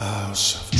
House of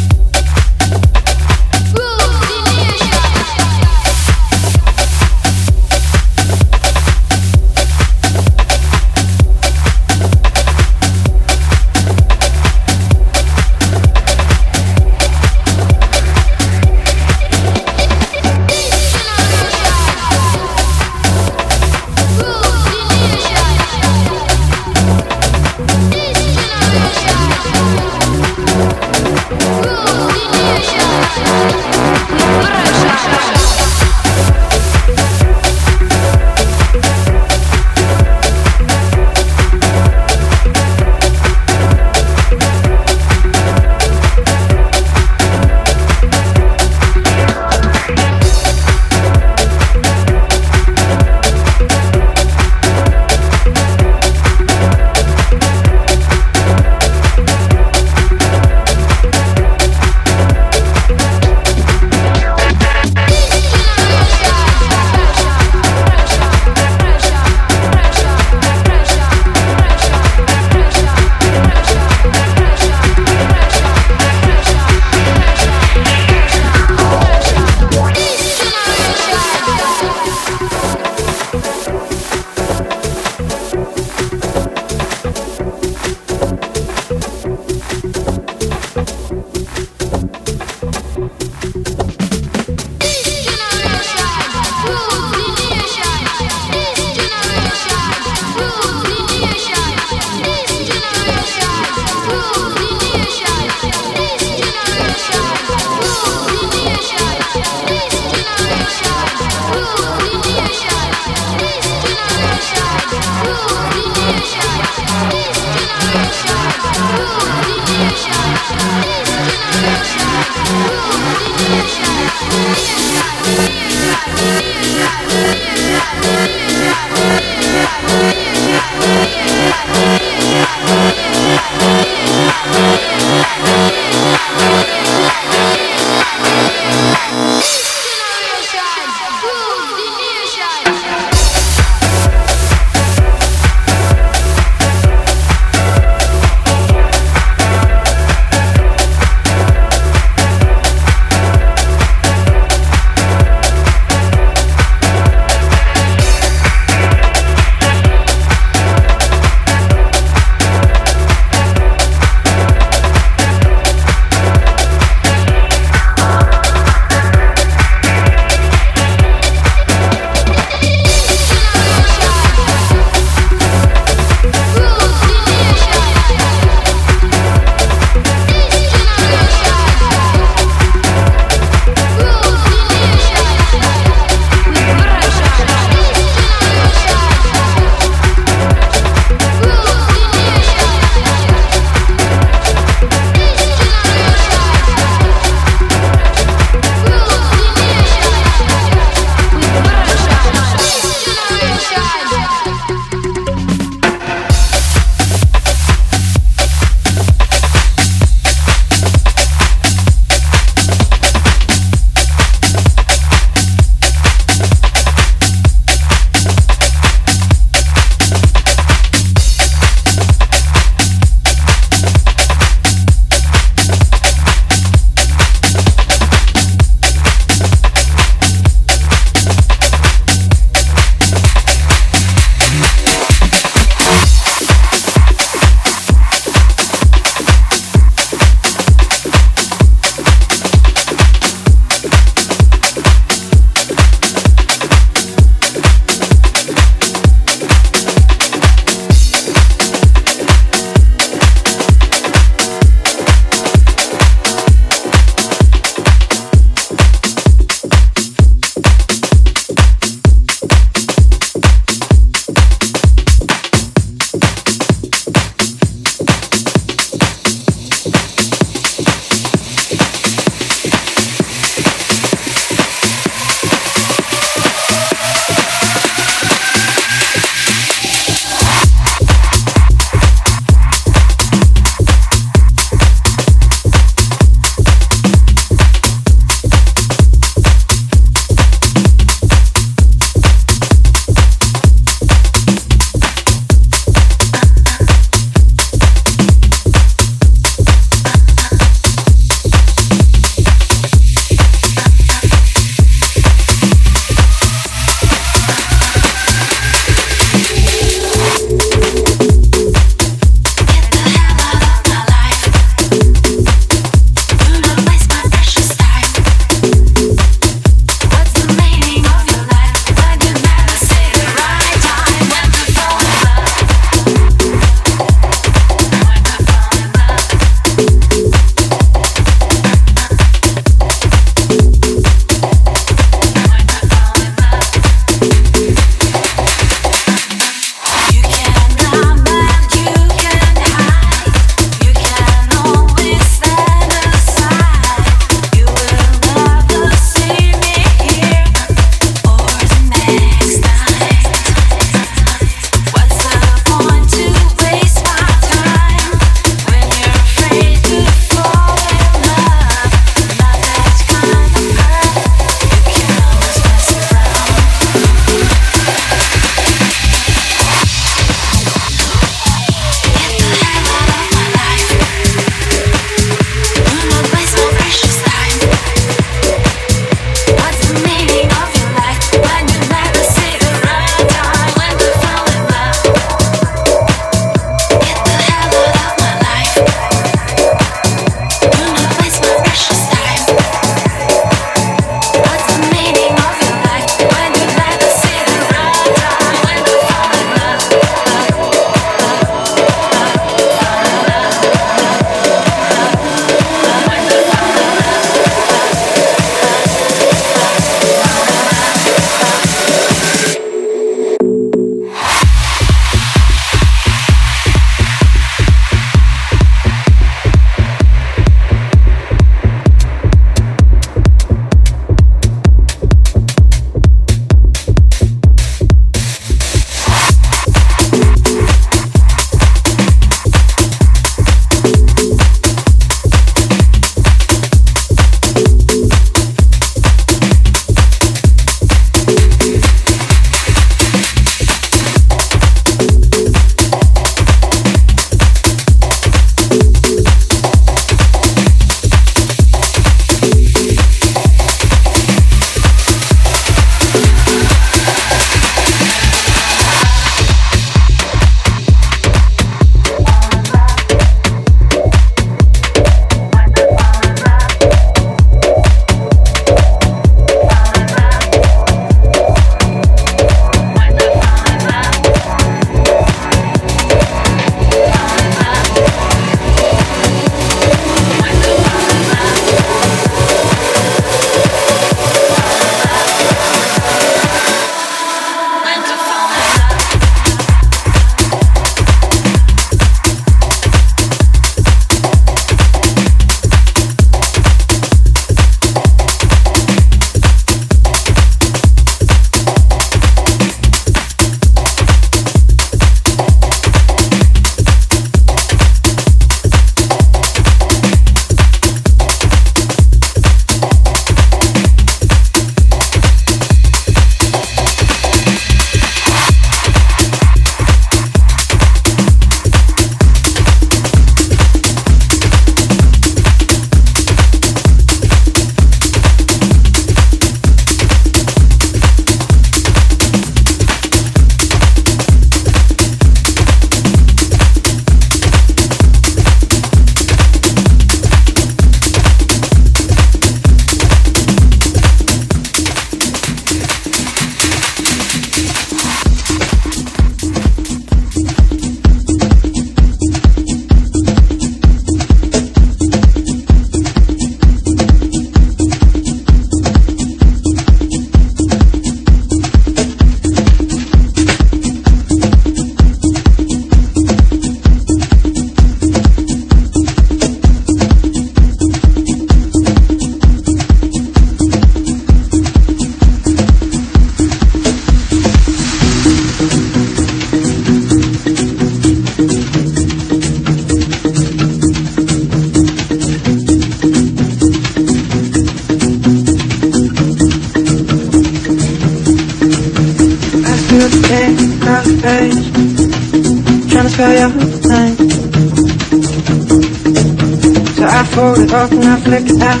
Netflix app.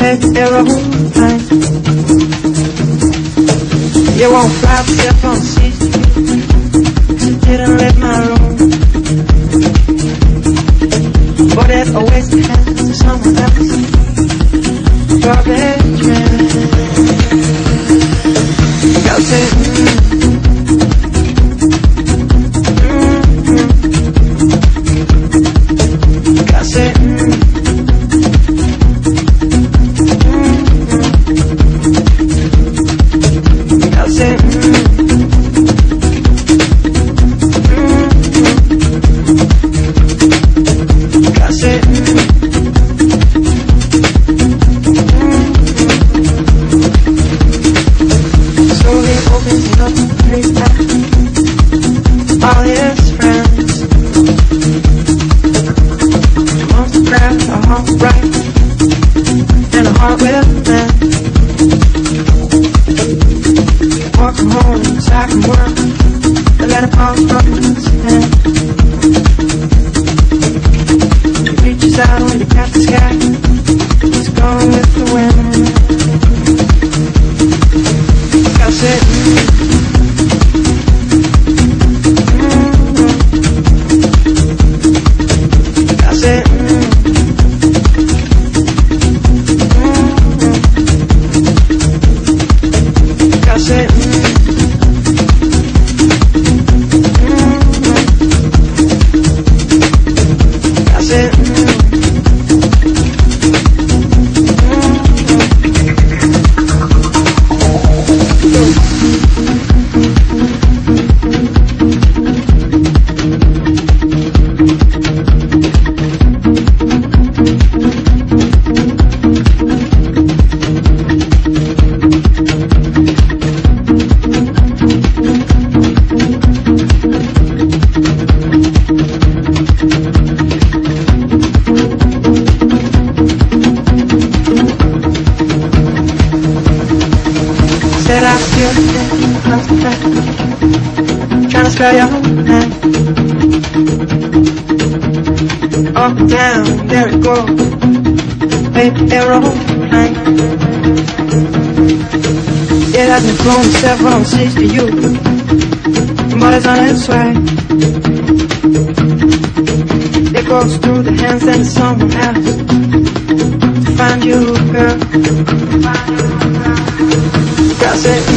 It's terrible time. You won't flap your phone seat. Didn't leave my room. But it always depends to someone else. Your bedroom. Go sit. you. The mother's on its way. It goes through the hands and someone else to find you, girl. Cause it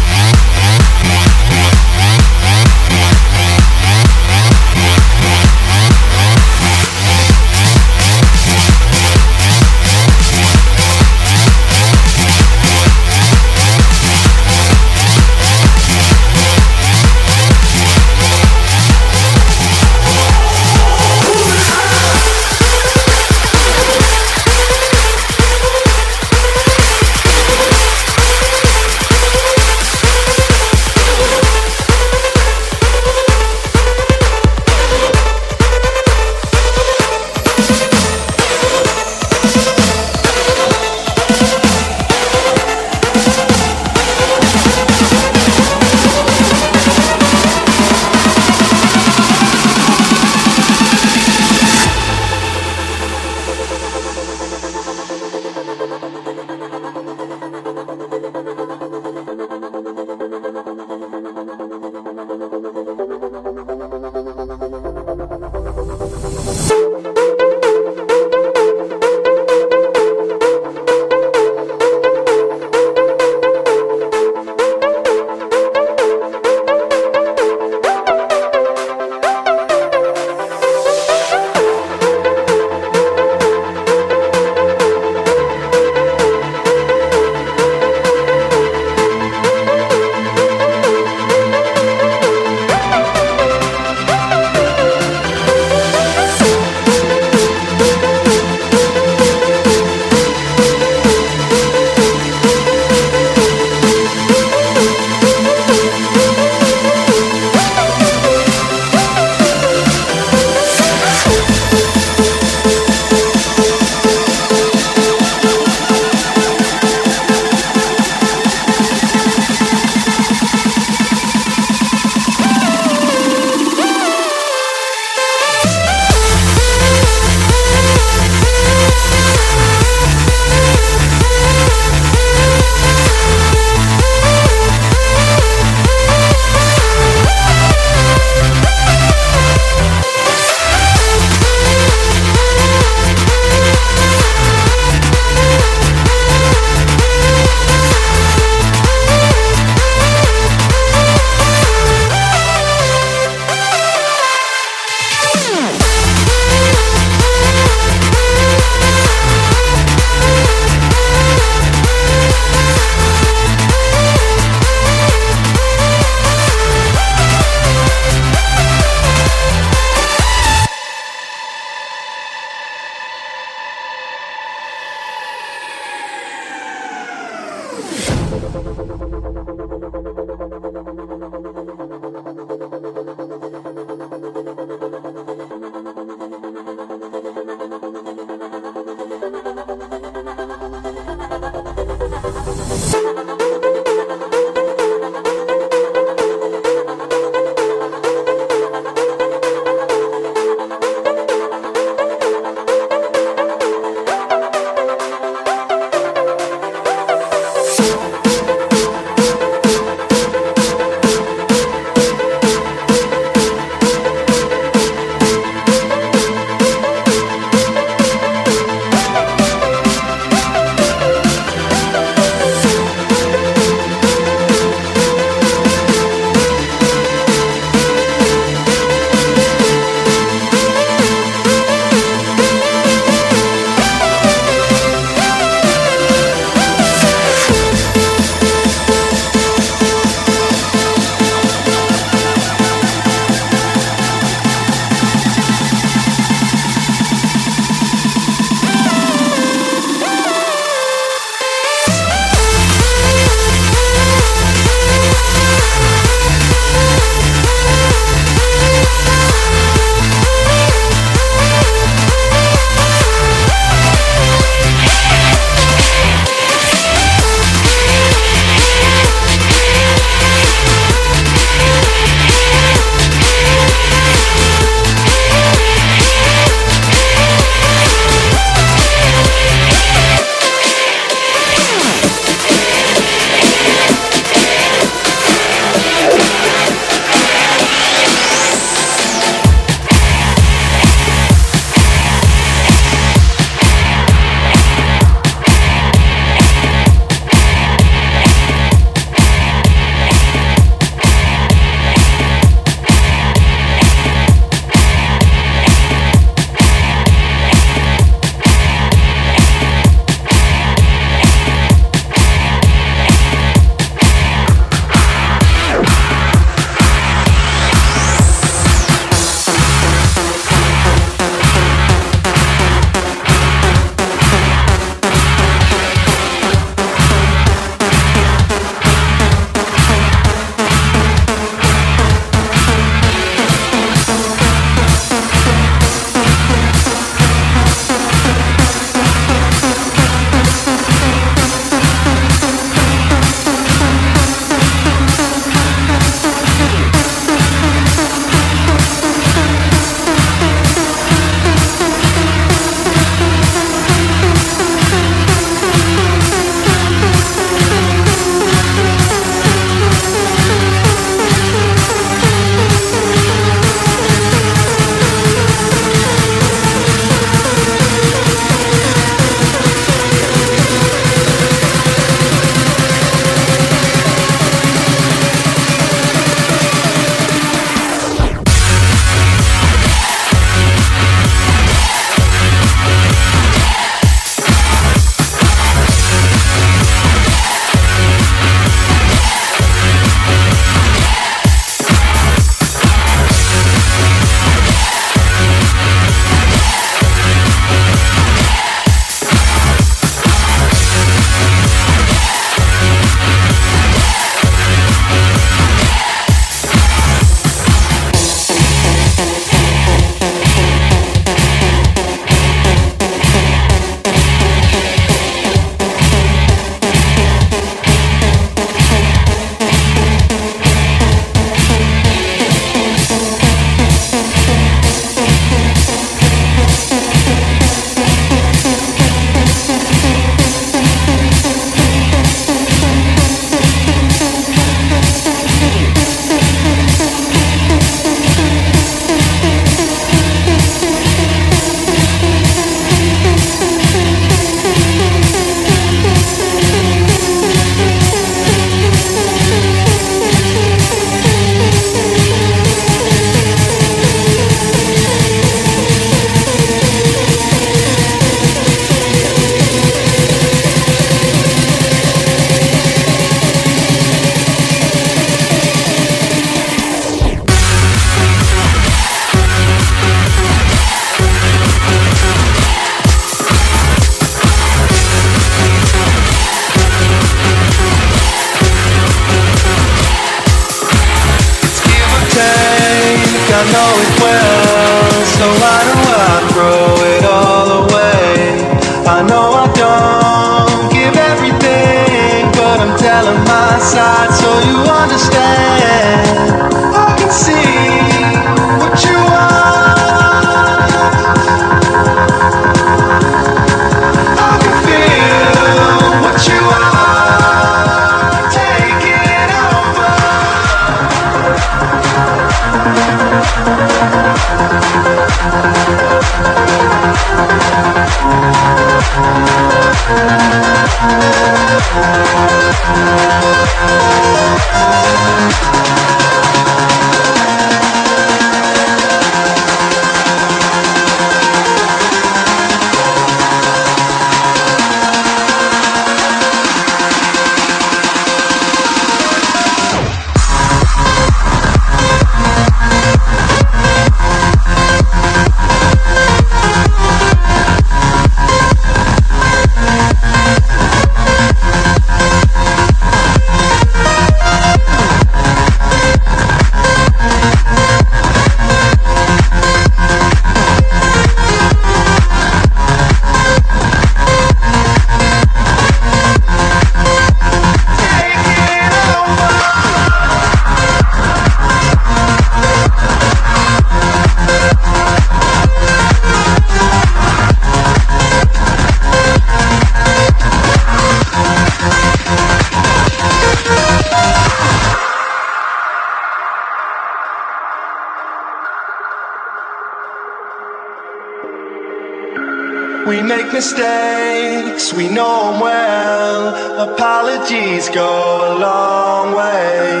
mistakes, we know them well. Apologies go a long way.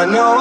I know